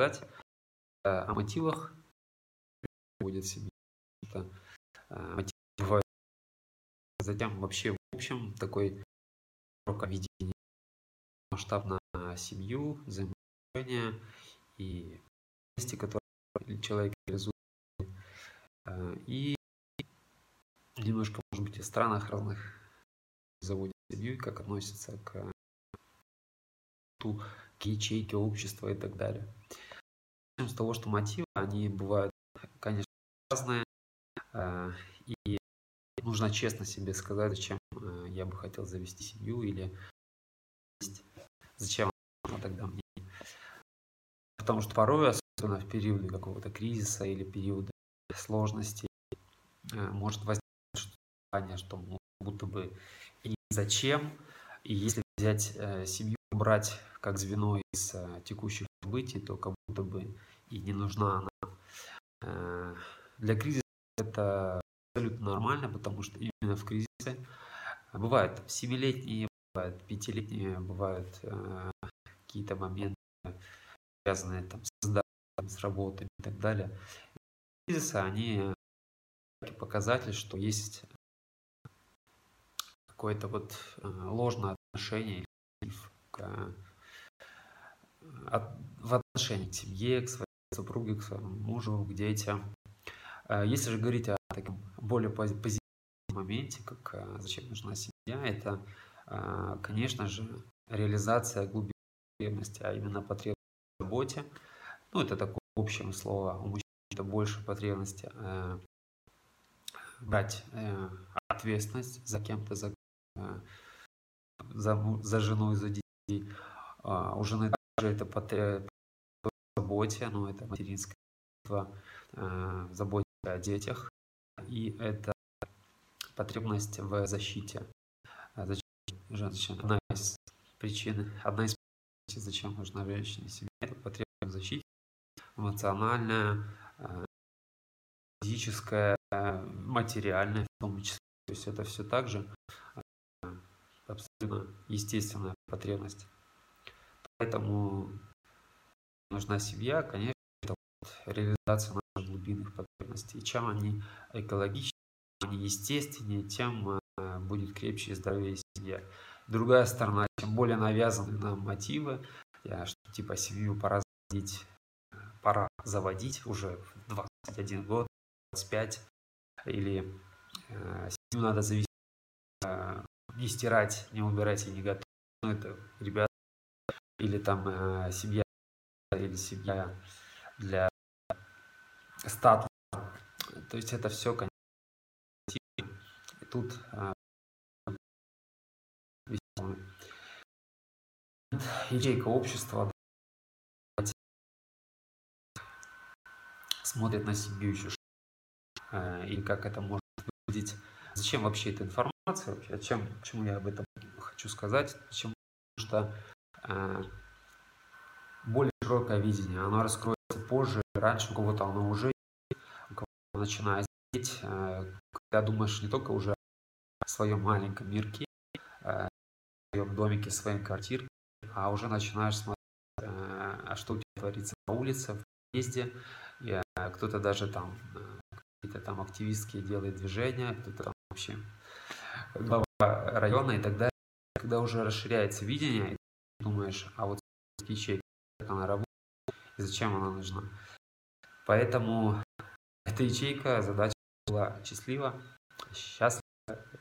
сказать о мотивах будет семьи. Мотивы бывают затем вообще в общем такой видение масштаб на семью, взаимоотношения и которые человек реализует. И немножко, может быть, о странах разных заводит семью, как относится к ту, к ячейке общества и так далее. С того, что мотивы, они бывают, конечно, разные, а, и нужно честно себе сказать, зачем а, я бы хотел завести семью или зачем она тогда мне. Потому что порой, особенно в периоде какого-то кризиса или периода сложности, а, может возникнуть желание, что будто бы и зачем, и если взять э, семью, брать как звено из э, текущих событий, то как будто бы и не нужна она. Э, для кризиса это абсолютно нормально, потому что именно в кризисе бывают семилетние, бывают пятилетние, бывают э, какие-то моменты, связанные там, с здоровьем, с работой и так далее. Кризисы, они показатель, что есть какое-то вот э, ложное отношение к, в отношении к семье, к своей супруге, к своему мужу, к детям. А если же говорить о таком более позитивном моменте, как э, зачем нужна семья, это, э, конечно же, реализация глубины потребности, а именно потребность в заботе. Ну, это такое общее слово, у мужчин это больше потребности брать ответственность за кем-то, за Э, за, за жену за детей. А, у жены также это заботе, ну, это материнское э, заботе о детях. И это потребность в защите. А зачем женщина? Одна из причин, одна из причин, зачем нужна женщина семье, это потребность в защите, эмоциональная, э, физическая, материальная в том числе. То есть это все также абсолютно естественная потребность. Поэтому нужна семья, конечно, это вот реализация наших глубинных потребностей. Чем они экологичнее, они естественнее, тем э, будет крепче и здоровее семья. Другая сторона, чем более навязаны нам мотивы, что типа семью пора заводить, пора заводить уже в 21 год, 25, или э, семью надо завести э, не стирать, не убирать и не готовить. Ну, это ребята или там э, семья или семья для статуса. То есть это все, конечно, и тут э, ячейка общества смотрит на еще э, и как это может выглядеть. Зачем вообще эта информация? вообще, чем, почему я об этом хочу сказать, почему что э, более широкое видение, оно раскроется позже, раньше у кого-то оно уже у кого начинает здесь, э, когда думаешь не только уже о своем маленьком мирке, э, в своем домике, своей квартире, а уже начинаешь смотреть, э, а что у тебя творится на улице, в подъезде, кто-то даже там какие-то там активистские делает движения, кто-то там вообще глава района и так далее. Когда уже расширяется видение, думаешь, а вот ячейка, как она работает и зачем она нужна. Поэтому эта ячейка, задача была счастлива, счастлива.